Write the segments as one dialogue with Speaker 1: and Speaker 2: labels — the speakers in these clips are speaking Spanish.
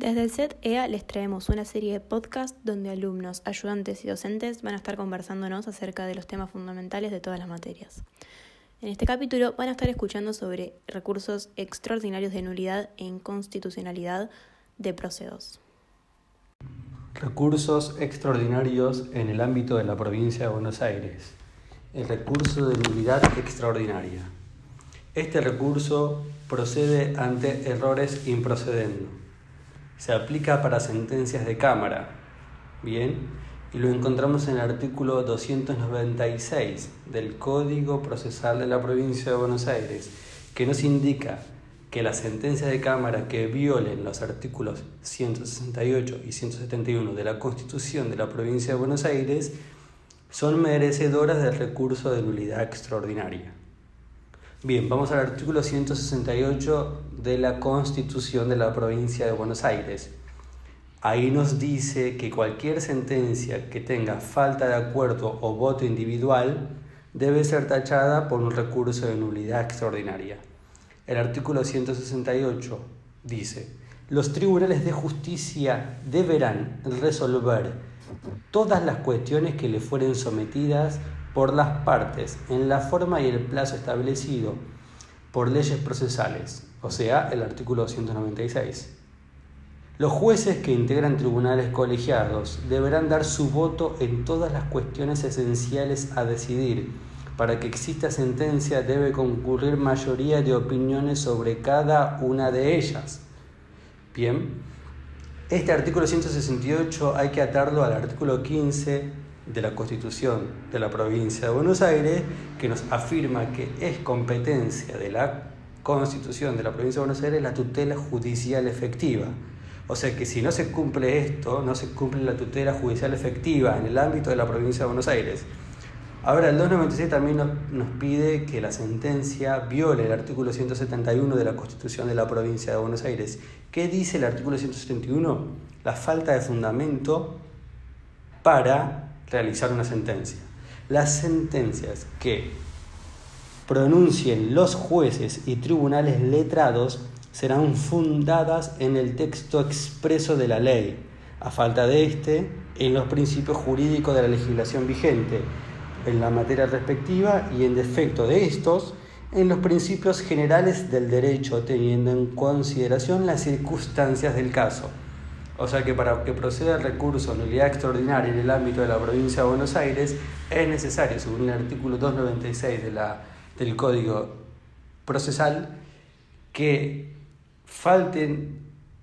Speaker 1: Desde el SET EA les traemos una serie de podcasts donde alumnos, ayudantes y docentes van a estar conversándonos acerca de los temas fundamentales de todas las materias. En este capítulo van a estar escuchando sobre recursos extraordinarios de nulidad e inconstitucionalidad de procedos.
Speaker 2: Recursos extraordinarios en el ámbito de la provincia de Buenos Aires. El recurso de nulidad extraordinaria. Este recurso procede ante errores improcedendo. Se aplica para sentencias de Cámara. Bien, y lo encontramos en el artículo 296 del Código Procesal de la Provincia de Buenos Aires, que nos indica que las sentencias de Cámara que violen los artículos 168 y 171 de la Constitución de la Provincia de Buenos Aires son merecedoras del recurso de nulidad extraordinaria. Bien, vamos al artículo 168 de la Constitución de la Provincia de Buenos Aires. Ahí nos dice que cualquier sentencia que tenga falta de acuerdo o voto individual debe ser tachada por un recurso de nulidad extraordinaria. El artículo 168 dice, los tribunales de justicia deberán resolver todas las cuestiones que le fueren sometidas por las partes en la forma y el plazo establecido por leyes procesales, o sea, el artículo 196. Los jueces que integran tribunales colegiados deberán dar su voto en todas las cuestiones esenciales a decidir para que exista sentencia debe concurrir mayoría de opiniones sobre cada una de ellas. Bien, este artículo 168 hay que atarlo al artículo 15 de la Constitución de la provincia de Buenos Aires, que nos afirma que es competencia de la Constitución de la provincia de Buenos Aires la tutela judicial efectiva. O sea que si no se cumple esto, no se cumple la tutela judicial efectiva en el ámbito de la provincia de Buenos Aires, Ahora, el 296 también nos, pide que la sentencia viole el artículo 171 de la Constitución de la Provincia de Buenos Aires. ¿Qué dice el artículo 171? La falta de fundamento para realizar una sentencia. Las sentencias que pronuncien los jueces y tribunales letrados serán fundadas en el texto expreso de la ley, a falta de este, en los principios jurídicos de la legislación vigente en la materia respectiva y en defecto de estos, en los principios generales del derecho, teniendo en consideración las circunstancias del caso. O sea que para que proceda el recurso de nulidad extraordinaria en el ámbito de la provincia de Buenos Aires, es necesario, según el artículo 296 de la, del Código Procesal, que falten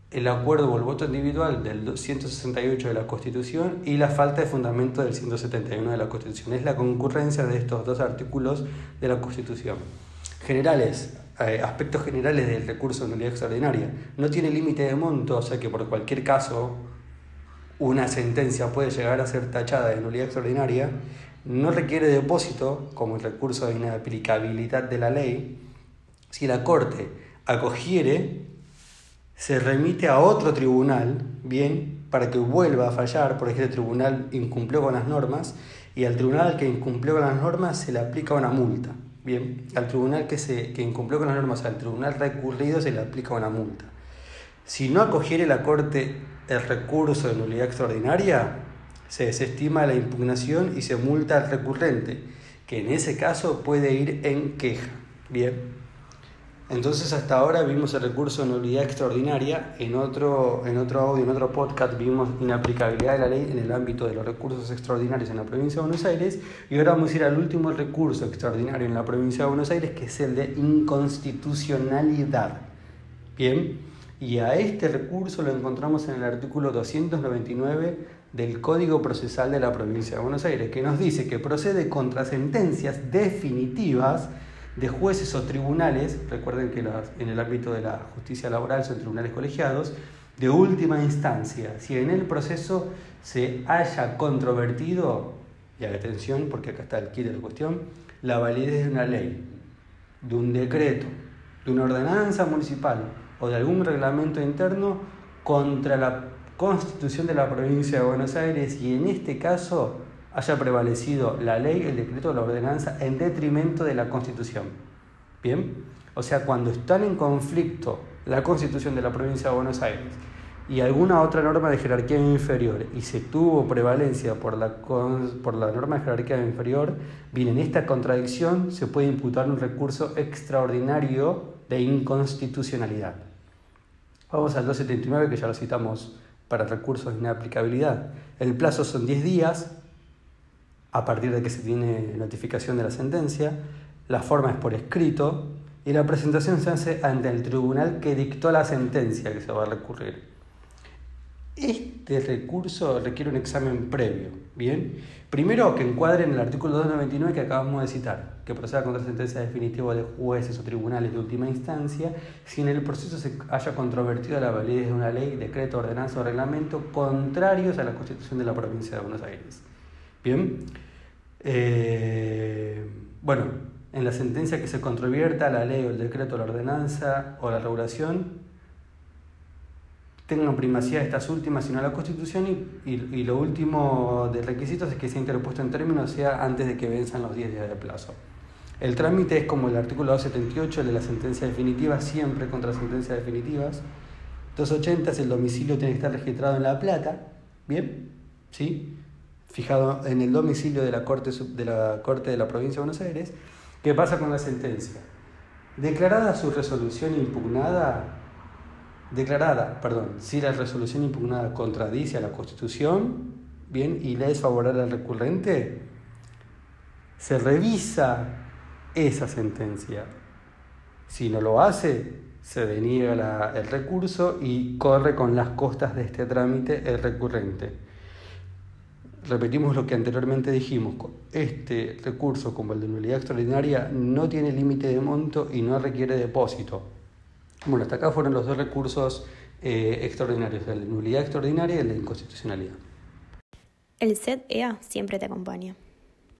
Speaker 2: el acuerdo o el voto individual del 168 de la Constitución y la falta de fundamento del 171 de la Constitución. Es la concurrencia de estos dos artículos de la Constitución. Generales, eh, aspectos generales del recurso de nulidad extraordinaria. No tiene límite de monto, o sea que por cualquier caso una sentencia puede llegar a ser tachada de nulidad extraordinaria. No requiere depósito, como el recurso de inaplicabilidad de la ley. Si la Corte acogiere se remite a otro tribunal, bien, para que vuelva a fallar, porque este tribunal incumplió con las normas, y al tribunal que incumplió con las normas se le aplica una multa, bien, al tribunal que, se, que incumplió con las normas, al tribunal recurrido se le aplica una multa. Si no acogiere la Corte el recurso de nulidad extraordinaria, se desestima la impugnación y se multa al recurrente, que en ese caso puede ir en queja, bien. Entonces hasta ahora vimos el recurso de nulidad extraordinaria, en otro, en otro audio, en otro podcast vimos inaplicabilidad de la ley en el ámbito de los recursos extraordinarios en la provincia de Buenos Aires y ahora vamos a ir al último recurso extraordinario en la provincia de Buenos Aires que es el de inconstitucionalidad. Bien, y a este recurso lo encontramos en el artículo 299 del Código Procesal de la provincia de Buenos Aires que nos dice que procede contra sentencias definitivas de jueces o tribunales, recuerden que en el ámbito de la justicia laboral son tribunales colegiados, de última instancia, si en el proceso se haya controvertido, y atención porque acá está el kit de la cuestión, la validez de una ley, de un decreto, de una ordenanza municipal o de algún reglamento interno contra la constitución de la provincia de Buenos Aires y en este caso haya prevalecido la ley, el decreto o la ordenanza en detrimento de la Constitución. ¿Bien? O sea, cuando están en conflicto la Constitución de la provincia de Buenos Aires y alguna otra norma de jerarquía inferior y se tuvo prevalencia por la, por la norma de jerarquía inferior, bien, en esta contradicción se puede imputar un recurso extraordinario de inconstitucionalidad. Vamos al 279 que ya lo citamos para recursos de inaplicabilidad. El plazo son 10 días a partir de que se tiene notificación de la sentencia, la forma es por escrito y la presentación se hace ante el tribunal que dictó la sentencia que se va a recurrir. Este recurso requiere un examen previo, ¿bien? Primero, que encuadre en el artículo 299 que acabamos de citar, que proceda contra sentencia definitiva de jueces o tribunales de última instancia, si en el proceso se haya controvertido la validez de una ley, decreto, ordenanza o reglamento contrarios a la Constitución de la provincia de Buenos Aires. ¿Bien? Eh, bueno, en la sentencia que se controvierta la ley o el decreto, la ordenanza o la regulación, tengan primacía estas últimas, sino la Constitución, y, y, lo último de requisitos es que sea interpuesto en términos, sea antes de que venzan los 10 días de plazo. El trámite es como el artículo 278, el de la sentencia definitiva, siempre contra sentencias definitivas. 280 es el domicilio tiene que estar registrado en La Plata, ¿bien? ¿Sí? Fijado en el domicilio de la Corte de la, Corte de la Provincia de Buenos Aires. ¿Qué pasa con la sentencia? Declarada su resolución impugnada, declarada, perdón, si la resolución impugnada contradice a la Constitución, bien, y le es al recurrente, se revisa esa sentencia. Si no lo hace, se deniega el recurso y corre con las costas de este trámite el recurrente. Repetimos lo que anteriormente dijimos, este recurso de nulidad extraordinaria no tiene límite de monto y no requiere depósito. Bueno, hasta acá fueron los dos recursos eh, extraordinarios, de nulidad extraordinaria y de inconstitucionalidad.
Speaker 1: El SED-EA siempre te acompaña.